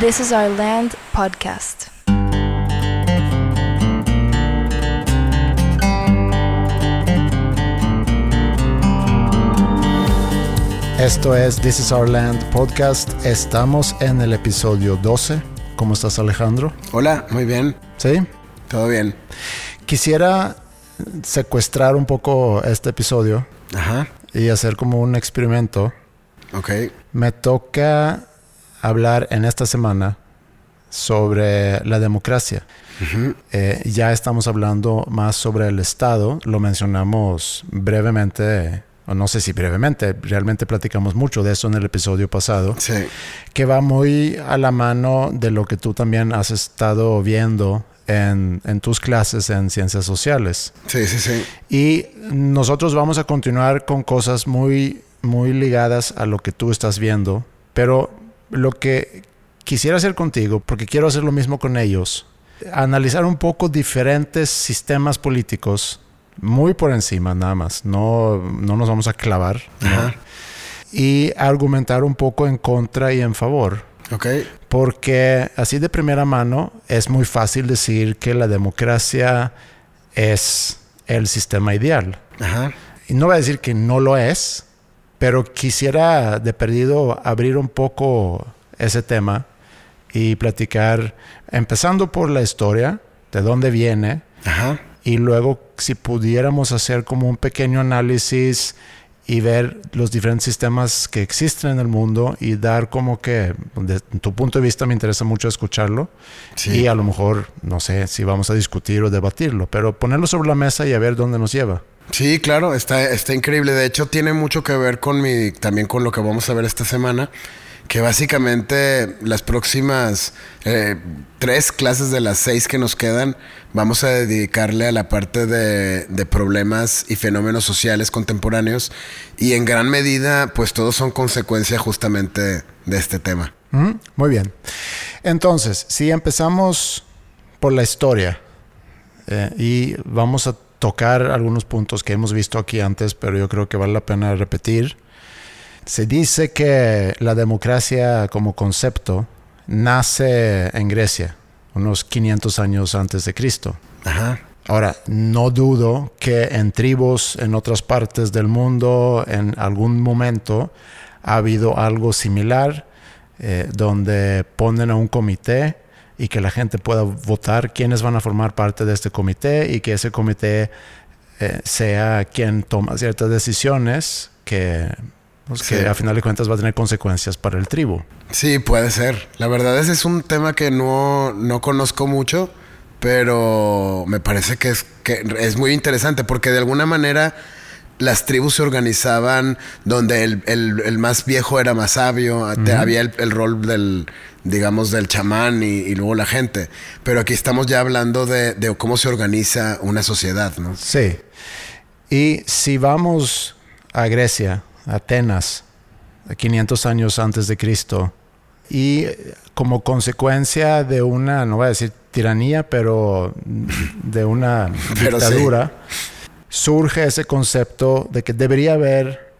This is Our Land podcast. Esto es This is Our Land podcast. Estamos en el episodio 12. ¿Cómo estás Alejandro? Hola, muy bien. ¿Sí? Todo bien. Quisiera secuestrar un poco este episodio Ajá. y hacer como un experimento. Ok. Me toca hablar en esta semana sobre la democracia. Eh, ya estamos hablando más sobre el Estado, lo mencionamos brevemente, o no sé si brevemente, realmente platicamos mucho de eso en el episodio pasado, Sí. que va muy a la mano de lo que tú también has estado viendo en, en tus clases en ciencias sociales. Sí, sí, sí. Y nosotros vamos a continuar con cosas muy, muy ligadas a lo que tú estás viendo, pero lo que quisiera hacer contigo, porque quiero hacer lo mismo con ellos, analizar un poco diferentes sistemas políticos, muy por encima nada más, no, no nos vamos a clavar, ¿no? Y argumentar un poco en contra y en favor. Ok. Porque así de primera mano es muy fácil decir que la democracia es el sistema ideal. Ajá. Y no voy a decir que no lo es, pero quisiera de perdido abrir un poco ese tema y platicar, empezando por la historia, de dónde viene, Ajá. y luego si pudiéramos hacer como un pequeño análisis y ver los diferentes sistemas que existen en el mundo y dar como que, de tu punto de vista me interesa mucho escucharlo Sí. y a lo mejor, no sé si vamos a discutir o debatirlo, pero ponerlo sobre la mesa y a ver dónde nos lleva. Sí, claro, está, está increíble. De hecho, tiene mucho que ver con mi, también con lo que vamos a ver esta semana. Que básicamente las próximas eh, tres clases de las seis que nos quedan vamos a dedicarle a la parte de, problemas y fenómenos sociales contemporáneos y en gran medida pues todos son consecuencia justamente de este tema. Ujú, Muy bien. Entonces, si empezamos por la historia eh, y vamos a tocar algunos puntos que hemos visto aquí antes, pero yo creo que vale la pena repetir. Se dice que la democracia como concepto nace en Grecia, unos 500 años antes de Cristo. Ajá. Ahora, no dudo que en tribus en otras partes del mundo, en algún momento, ha habido algo similar, eh, donde ponen a un comité y que la gente pueda votar quiénes van a formar parte de este comité y que ese comité eh, sea quien toma ciertas decisiones que, pues, que a final de cuentas va a tener consecuencias para el tribu. Sí, puede ser. La verdad ese es un tema que no, no conozco mucho, pero me parece que es, que es muy interesante porque de alguna manera las tribus se organizaban donde el, el- el más viejo era más sabio, había el, el rol del, digamos, del chamán y, y luego la gente. Pero aquí estamos ya hablando de, de cómo se organiza una sociedad, ¿no? Sí. Y si vamos a Grecia, Atenas, 500 años antes de Cristo, y como consecuencia de una, no voy a decir tiranía, pero de una Pero sí. Surge ese concepto de que debería haber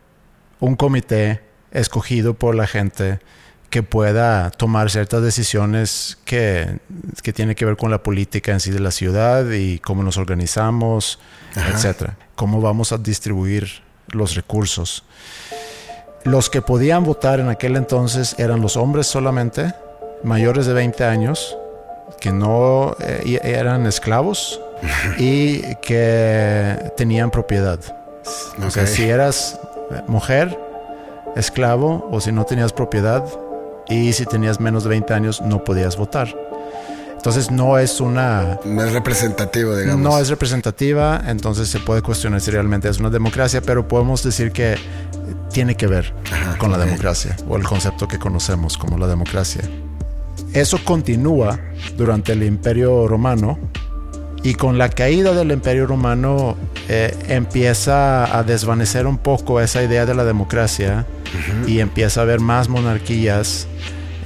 un comité escogido por la gente que pueda tomar ciertas decisiones que, que tienen que ver con la política en sí de la ciudad y cómo nos organizamos, Ajá. etcétera. Cómo vamos a distribuir los recursos. Los que podían votar en aquel entonces eran los hombres solamente, mayores de 20 años, que no eh, eran esclavos y que tenían propiedad. O sea, si eras mujer, esclavo, o si no tenías propiedad, y si tenías menos de 20 años, no podías votar. Entonces no es una No es representativo, digamos. no es representativa, entonces se puede cuestionar si realmente es una democracia, pero podemos decir que tiene que ver Ajá, con la democracia o el concepto que conocemos como la democracia. Eso continúa durante el Imperio Romano y con la caída del Imperio Romano eh, empieza a desvanecer un poco esa idea de la democracia y empieza a haber más monarquías,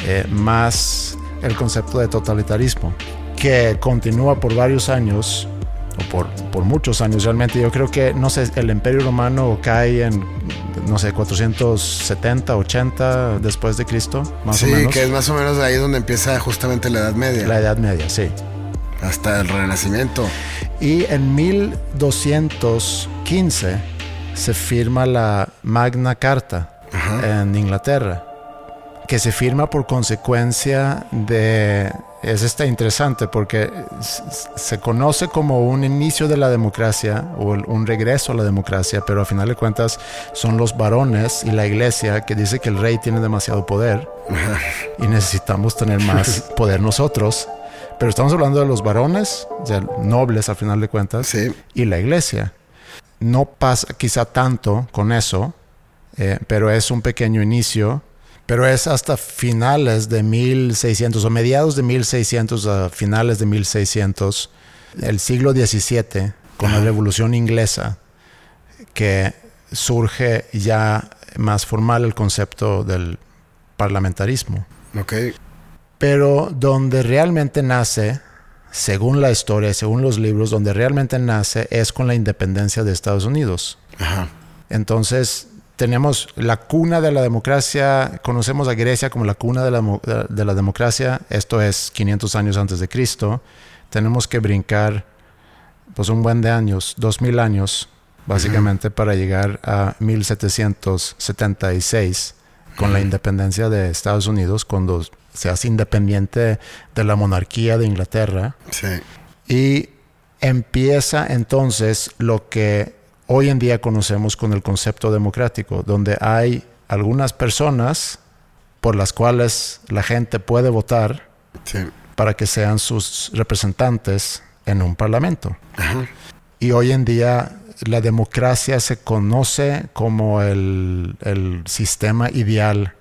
eh, más el concepto de totalitarismo, que continúa por varios años, o por, por muchos años realmente. Yo creo que, no sé, el Imperio Romano cae en no sé, 470, 80 después de Cristo, más sí, o menos. que es más o menos ahí donde empieza justamente la Edad Media. La Edad Media, sí. Hasta el Renacimiento. Y en 1215 se firma la Magna Carta Ajá. en Inglaterra, que se firma por consecuencia de... Es esta interesante porque se conoce como un inicio de la democracia o un regreso a la democracia, pero a final de cuentas son los varones y la iglesia que dice que el rey tiene demasiado poder y necesitamos tener más poder nosotros. Pero estamos hablando de los varones, sea, nobles a final de cuentas, Sí. y la iglesia. No pasa quizá tanto con eso, eh, pero es un pequeño inicio. Pero es hasta finales de 1600 o mediados de 1600 a finales de 1600, el siglo XVII, con la Revolución Inglesa, que surge ya más formal el concepto del parlamentarismo. Ok. Pero donde realmente nace, según la historia, según los libros, donde realmente nace es con la independencia de Estados Unidos. Ajá. Entonces, tenemos la cuna de la democracia, conocemos a Grecia como la cuna de la, mo- de la democracia, esto es 500 años antes de Cristo. Tenemos que brincar pues un buen de años, 2000 años, básicamente para llegar a 1776 con la independencia de Estados Unidos, cuando se hace independiente de la monarquía de Inglaterra. Sí. Y empieza entonces lo que hoy en día conocemos con el concepto democrático, donde hay algunas personas por las cuales la gente puede votar Sí. para que sean sus representantes en un parlamento. Ajá. Y hoy en día la democracia se conoce como el, el sistema ideal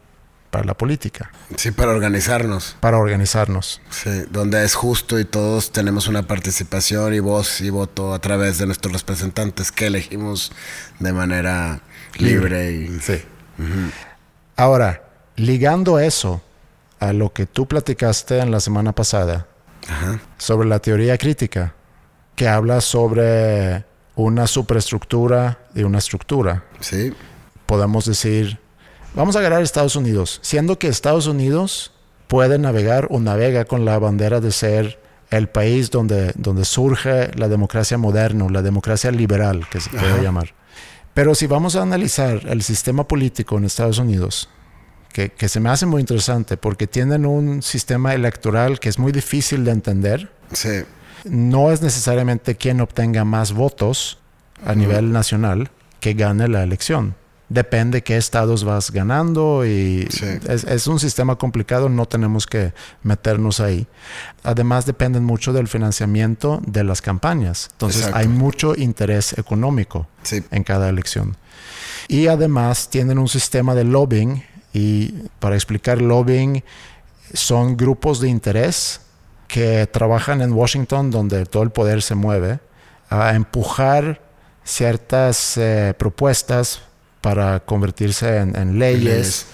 para la política, Sí, para organizarnos. para organizarnos. Sí, donde es justo y todos tenemos una participación y voz y voto a través de nuestros representantes que elegimos de manera libre y Sí. Ahora, ligando eso a lo que tú platicaste en la semana pasada Ajá. sobre la teoría crítica, que habla sobre una superestructura y una estructura, Sí, podemos decir, vamos a agarrar Estados Unidos, siendo que Estados Unidos puede navegar o navega con la bandera de ser el país donde, donde surge la democracia moderna, o la democracia liberal, que se puede Ajá. llamar. Pero si vamos a analizar el sistema político en Estados Unidos, que, que se me hace muy interesante porque tienen un sistema electoral que es muy difícil de entender, sí, no es necesariamente quien obtenga más votos a nivel nacional que gane la elección. Depende qué estados vas ganando y Sí. es, es un sistema complicado, no tenemos que meternos ahí. Además dependen mucho del financiamiento de las campañas. Entonces Exacto. hay mucho interés económico sí, en cada elección. Y además tienen un sistema de lobbying y para explicar lobbying son grupos de interés que trabajan en Washington donde todo el poder se mueve a empujar ciertas eh, propuestas para convertirse en, en leyes Leyes.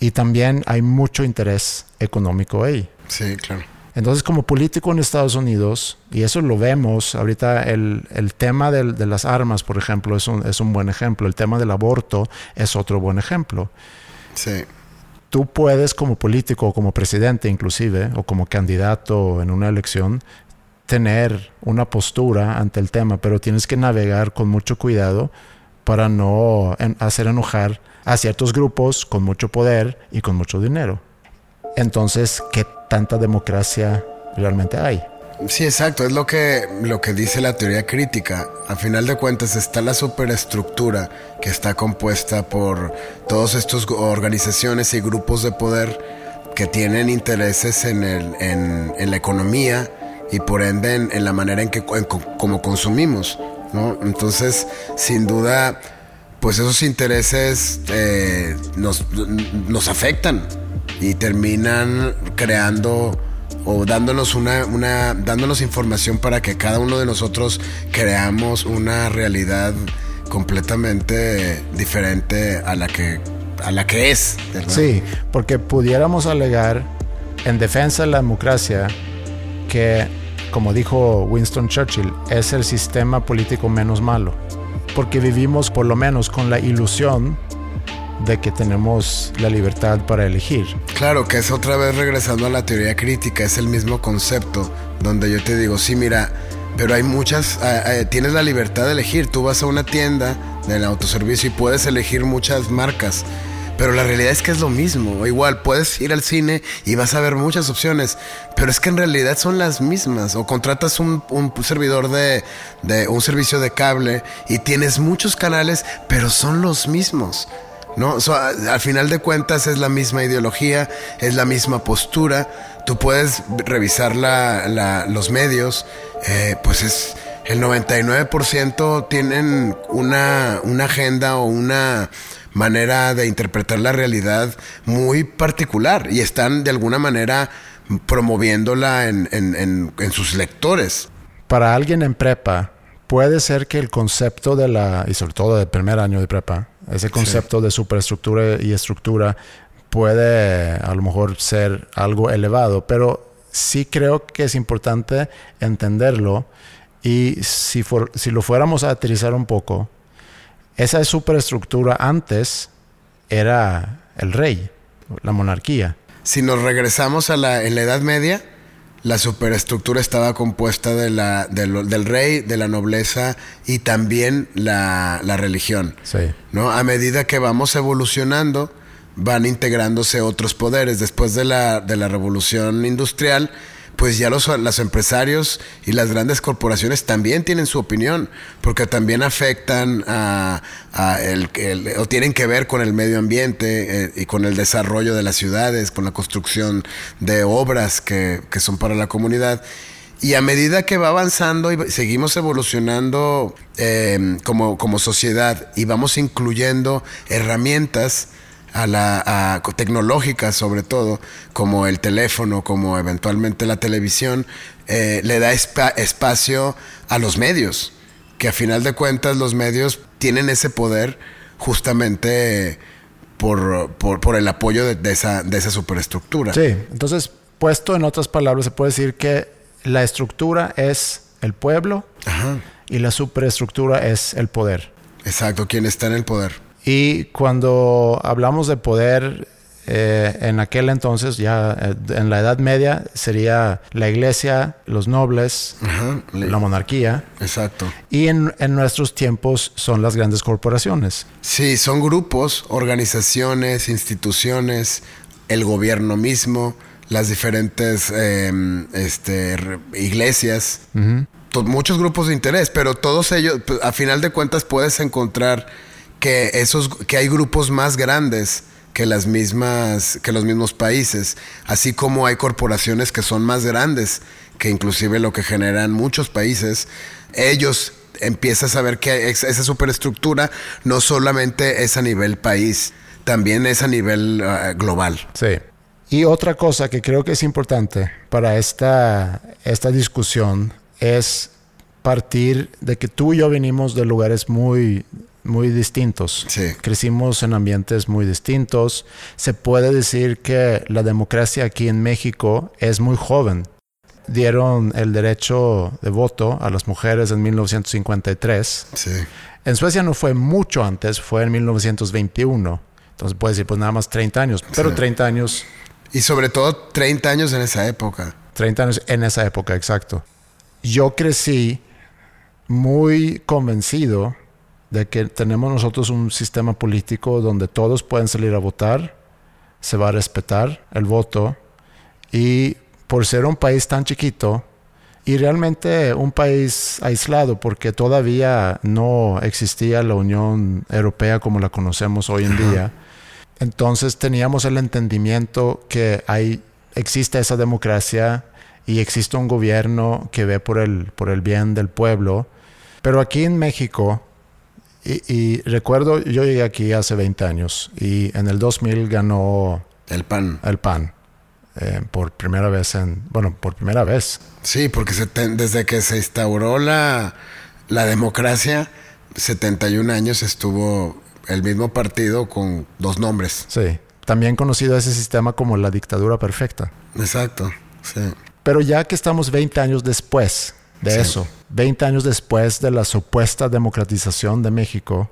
y también hay mucho interés económico ahí. sí, claro. Entonces, como político en Estados Unidos, y eso lo vemos ahorita, el, el tema del- de las armas, por ejemplo, es un, es un buen ejemplo. El tema del aborto es otro buen ejemplo. Sí, Tú puedes como político o como presidente inclusive, o como candidato en una elección, tener una postura ante el tema, pero tienes que navegar con mucho cuidado para no hacer enojar a ciertos grupos con mucho poder y con mucho dinero. Entonces, ¿qué tanta democracia realmente hay? Sí, exacto. Es lo que, lo que dice la teoría crítica. A final de cuentas está la superestructura que está compuesta por todos estos gu- organizaciones y grupos de poder que tienen intereses en, el, en, la economía y por ende en, en la manera en que como consumimos. ¿No? Entonces, sin duda, pues esos intereses eh, nos, nos afectan y terminan creando o dándonos una, una dándonos información para que cada uno de nosotros creamos una realidad completamente diferente a la que a la que es. Sí, porque pudiéramos alegar en defensa de la democracia que, como dijo Winston Churchill, es el sistema político menos malo. Porque vivimos por lo menos con la ilusión de que tenemos la libertad para elegir. Claro, que es otra vez regresando a la teoría crítica, es el mismo concepto, donde yo te digo, sí, mira, pero hay muchas, eh, eh, tienes la libertad de elegir, tú vas a una tienda del autoservicio y puedes elegir muchas marcas. Pero la realidad es que es lo mismo. igual puedes ir al cine y vas a ver muchas opciones. Pero es que en realidad son las mismas. O contratas un, servidor de, de, un servicio de cable y tienes muchos canales, pero son los mismos. ¿no? al final de cuentas es la misma ideología, es la misma postura. Tú puedes revisar los medios, eh, pues es el 99% tienen una agenda o una manera de interpretar la realidad muy particular y están de alguna manera promoviéndola en, en, en sus lectores. Para alguien en prepa, puede ser que el concepto de la, y sobre todo del primer año de prepa, ese concepto de superestructura y estructura puede a lo mejor ser algo elevado, pero sí creo que es importante entenderlo y si, si lo fuéramos a aterrizar un poco, esa superestructura antes era el rey, la monarquía. Si nos regresamos a la, en la Edad Media, la superestructura estaba compuesta de la, del rey, de la nobleza y también la, la religión. Sí. ¿no? A medida que vamos evolucionando, van integrándose otros poderes. Después de la, de la revolución industrial, pues ya los, empresarios y las grandes corporaciones también tienen su opinión, porque también afectan a, el, o tienen que ver con el medio ambiente eh, y con el desarrollo de las ciudades, con la construcción de obras que, son para la comunidad. Y a medida que va avanzando y seguimos evolucionando eh, como, como sociedad y vamos incluyendo herramientas, a la tecnológica sobre todo, como el teléfono, como eventualmente la televisión, eh, le da espacio a los medios, que a final de cuentas los medios tienen ese poder justamente por, por, el apoyo de, esa, de esa superestructura. Sí, entonces, puesto en otras palabras, se puede decir que la estructura es el pueblo y la superestructura es el poder. Exacto, quien está en el poder. Y cuando hablamos de poder, eh, en aquel entonces, ya eh, en la Edad Media, sería la iglesia, los nobles, la monarquía. Exacto. Y en, nuestros tiempos son las grandes corporaciones. Sí, son grupos, organizaciones, instituciones, el gobierno mismo, las diferentes em, este, iglesias. Muchos grupos de interés, pero todos ellos, a final de cuentas, puedes encontrar que esos que hay grupos más grandes que las mismas que los mismos países, así como hay corporaciones que son más grandes que inclusive lo que generan muchos países, ellos empiezan a ver que esa superestructura no solamente es a nivel país, también es a nivel ah, global. Sí. Y otra cosa que creo que es importante para esta, esta discusión es partir de que tú y yo venimos de lugares muy muy distintos. Crecimos en ambientes muy distintos. Se puede decir que la democracia aquí en México es muy joven. Dieron el derecho de voto a las mujeres en 1953. En Suecia no fue mucho antes, fue en 1921. Entonces puede decir, pues nada más 30 años, pero 30 años. Y sobre todo 30 años en esa época. 30 años en esa época, exacto. Yo crecí muy convencido de que tenemos nosotros un sistema político donde todos pueden salir a votar, se va a respetar el voto y por ser un país tan chiquito y realmente un país aislado porque todavía no existía la Unión Europea como la conocemos hoy en día, entonces teníamos el entendimiento que hay, existe esa democracia y existe un gobierno que ve por el, por el bien del pueblo. Pero aquí en México, y, recuerdo, yo llegué aquí hace 20 años y en el 2000 ganó... El PAN. El PAN. Eh, por primera vez en... Bueno, por primera vez. Sí, porque desde que se instauró la, la democracia, 71 años estuvo el mismo partido con dos nombres. Sí. También conocido ese sistema como la dictadura perfecta. Exacto, sí. Pero ya que estamos 20 años después de eso, 20 años después de la supuesta democratización de México,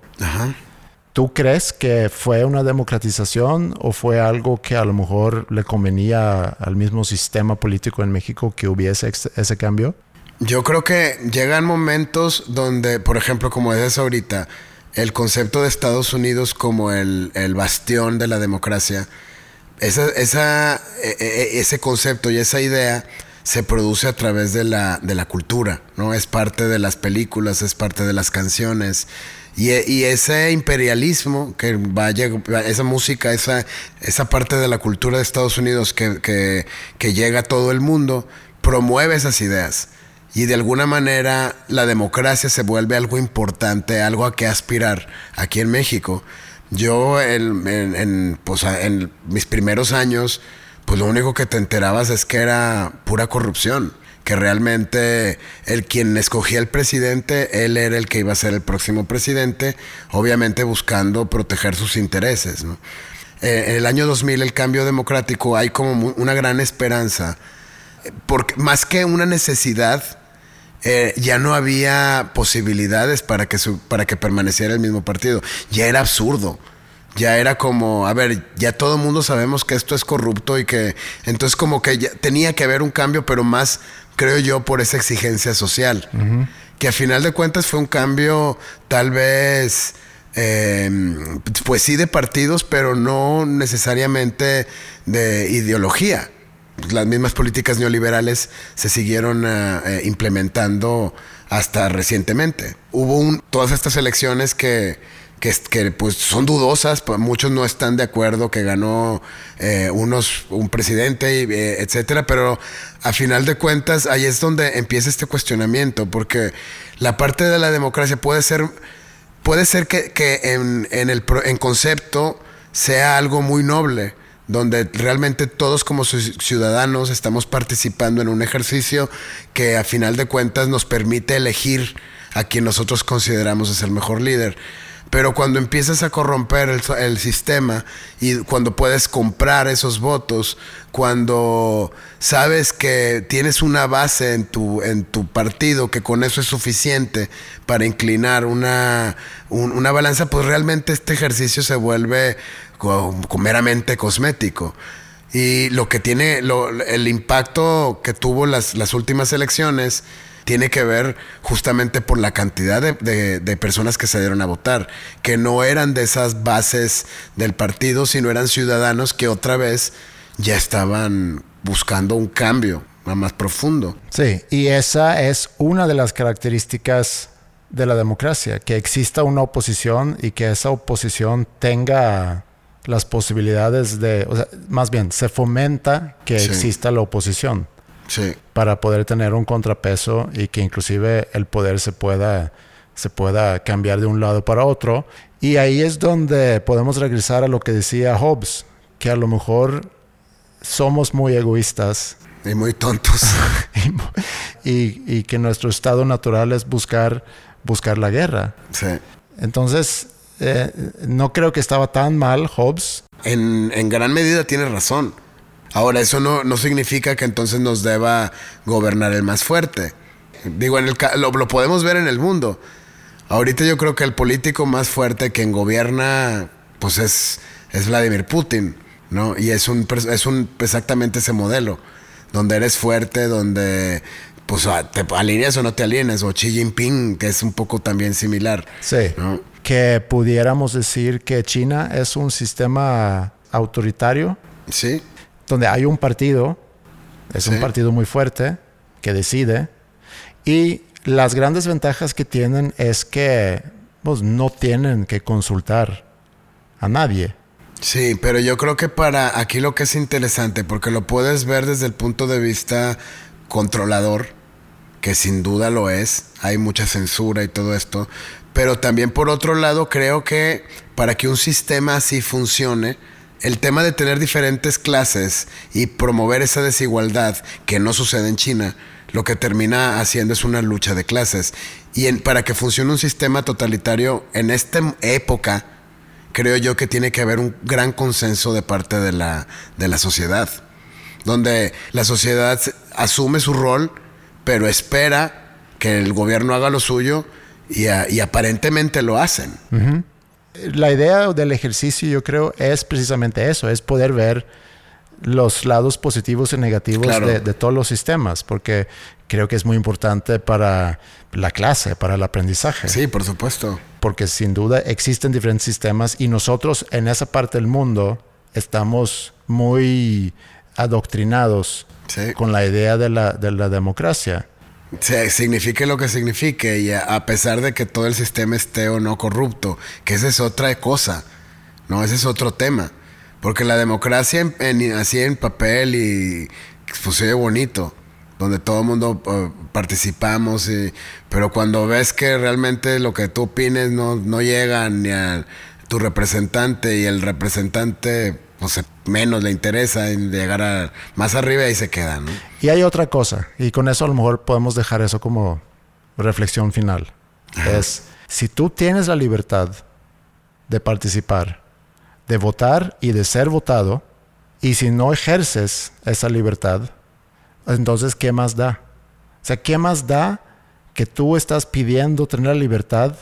¿Tú crees que fue una democratización o fue algo que a lo mejor le convenía al mismo sistema político en México que hubiese ese cambio? Yo creo que llegan momentos donde, por ejemplo, como dices ahorita, el concepto de Estados Unidos como el, bastión de la democracia, esa, esa, e, e, e, ese concepto y esa idea se produce a través de la, de la cultura, ¿no? Es parte de las películas, es parte de las canciones. Y, ese imperialismo que vaya, esa música, esa, esa parte de la cultura de Estados Unidos que, que, llega a todo el mundo, promueve esas ideas y de alguna manera la democracia se vuelve algo importante, algo a que aspirar aquí en México. Yo en, pues, en mis primeros años, pues lo único que te enterabas es que era pura corrupción, que realmente el quien escogía el presidente, él era el que iba a ser el próximo presidente, obviamente buscando proteger sus intereses. Eh, en el año 2000, el cambio democrático, hay como una gran esperanza, porque más que una necesidad, eh, ya no había posibilidades para que, para que permaneciera el mismo partido. Ya era absurdo. Ya era como, a ver, ya todo el mundo sabemos que esto es corrupto y que entonces como que tenía que haber un cambio, pero más, creo yo, por esa exigencia social. Que a final de cuentas fue un cambio tal vez... Em, pues sí de partidos, pero no necesariamente de ideología las mismas políticas neoliberales se siguieron eh, eh, implementando hasta recientemente. Hubo todas estas elecciones que, que, pues son dudosas, pues, muchos no están de acuerdo que ganó eh, unos, un presidente, etcétera, pero a final de cuentas ahí es donde empieza este cuestionamiento, porque la parte de la democracia puede ser, puede ser que, en, en, el, en concepto sea algo muy noble, donde realmente todos como ciudadanos estamos participando en un ejercicio que a final de cuentas nos permite elegir a quien nosotros consideramos es el mejor líder. Pero cuando empiezas a corromper el, sistema y cuando puedes comprar esos votos, cuando sabes que tienes una base en tu, en tu partido, que con eso es suficiente para inclinar una, una balanza, pues realmente este ejercicio se vuelve meramente cosmético. Y lo que tiene, el impacto que tuvo las, las últimas elecciones tiene que ver justamente por la cantidad de, personas que se dieron a votar, que no eran de esas bases del partido, sino eran ciudadanos que otra vez ya estaban buscando un cambio más profundo. Sí, y esa es una de las características de la democracia, que exista una oposición y que esa oposición tenga las posibilidades de, o sea, más bien, se fomenta que exista la oposición. Sí. Para poder tener un contrapeso y que inclusive el poder se pueda, se pueda cambiar de un lado para otro. Y ahí es donde podemos regresar a lo que decía Hobbes, que a lo mejor somos muy egoístas. Y muy tontos. y, y, que nuestro estado natural es buscar, buscar la guerra. Sí. Entonces, eh, no creo que estaba tan mal Hobbes. En, en gran medida tiene razón. Ahora, eso no, no significa que entonces nos deba gobernar el más fuerte. Digo, en el, lo, lo podemos ver en el mundo. Ahorita yo creo que el político más fuerte quien gobierna, pues es, es Vladimir Putin, ¿no? Y es un, es un exactamente ese modelo, donde eres fuerte, donde pues te alineas o no te alineas, o Xi Jinping, que es un poco también similar. Sí. Que pudiéramos decir que China es un sistema autoritario. Sí donde hay un partido, es un partido muy fuerte, que decide, y las grandes ventajas que tienen es que pues, no tienen que consultar a nadie. Sí, pero yo creo que para aquí lo que es interesante, porque lo puedes ver desde el punto de vista controlador, que sin duda lo es, hay mucha censura y todo esto, pero también por otro lado creo que para que un sistema así funcione, el tema de tener diferentes clases y promover esa desigualdad que no sucede en China, lo que termina haciendo es una lucha de clases. Y para que funcione un sistema totalitario en esta época, creo yo que tiene que haber un gran consenso de parte de la, de la sociedad, donde la sociedad asume su rol, pero espera que el gobierno haga lo suyo y, aparentemente lo hacen. La idea del ejercicio, yo creo, es precisamente eso, es poder ver los lados positivos y negativos de, de, todos los sistemas, porque creo que es muy importante para la clase, para el aprendizaje. Sí, por supuesto. Porque sin duda existen diferentes sistemas y nosotros en esa parte del mundo estamos muy adoctrinados con la idea de la, de la democracia. Sí, signifique lo que signifique y a, pesar de que todo el sistema esté o no corrupto, que esa es otra cosa, no, ese es otro tema. Porque la democracia en, así en papel y pues se bonito, donde todo el mundo eh, participamos, pero cuando ves que realmente lo que tú opines no, no llega ni a tu representante y el representante pues, menos le interesa en llegar a más arriba y se queda, ¿no? Y hay otra cosa, y con eso a lo mejor podemos dejar eso como reflexión final. Es, si tú tienes la libertad de participar, de votar y de ser votado, y si no ejerces esa libertad, entonces, ¿qué más da? O sea, ¿qué más da que tú estás pidiendo tener la libertad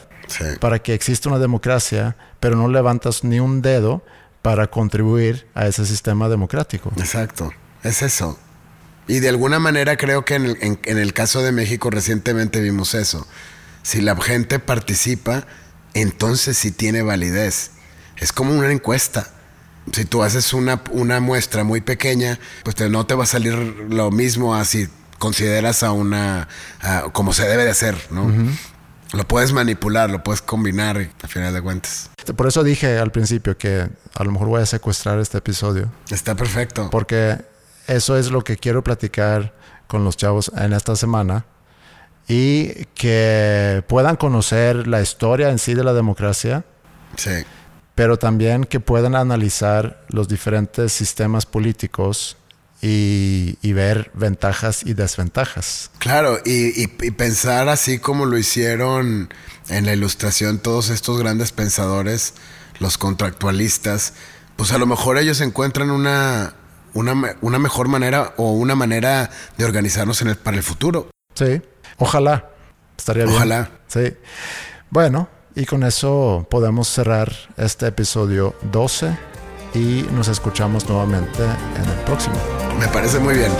para que exista una democracia, pero no levantas ni un dedo para contribuir a ese sistema democrático? Exacto, es eso. Y de alguna manera creo que en el, en el caso de México recientemente vimos eso. Si la gente participa, entonces sí tiene validez es como una encuesta. Si tú haces una, una muestra muy pequeña, pues no te va a salir lo mismo a si consideras a una, como se debe de hacer, ¿no? Lo puedes manipular, lo puedes combinar a final de cuentas. Por eso dije al principio que a lo mejor voy a secuestrar este episodio. Está perfecto. Porque eso es lo que quiero platicar con los chavos en esta semana y que puedan conocer la historia en sí de la democracia. Sí pero también que puedan analizar los diferentes sistemas políticos y, ver ventajas y desventajas. Claro, y, pensar así como lo hicieron en la ilustración todos estos grandes pensadores, los contractualistas, pues a lo mejor ellos encuentran una, una, mejor manera o una manera de organizarnos en el, para el futuro. Sí, ojalá. Estaría bien. Ojalá. Sí. Bueno, y con eso podemos cerrar este episodio 12 y nos escuchamos nuevamente en el próximo. Me parece muy bien.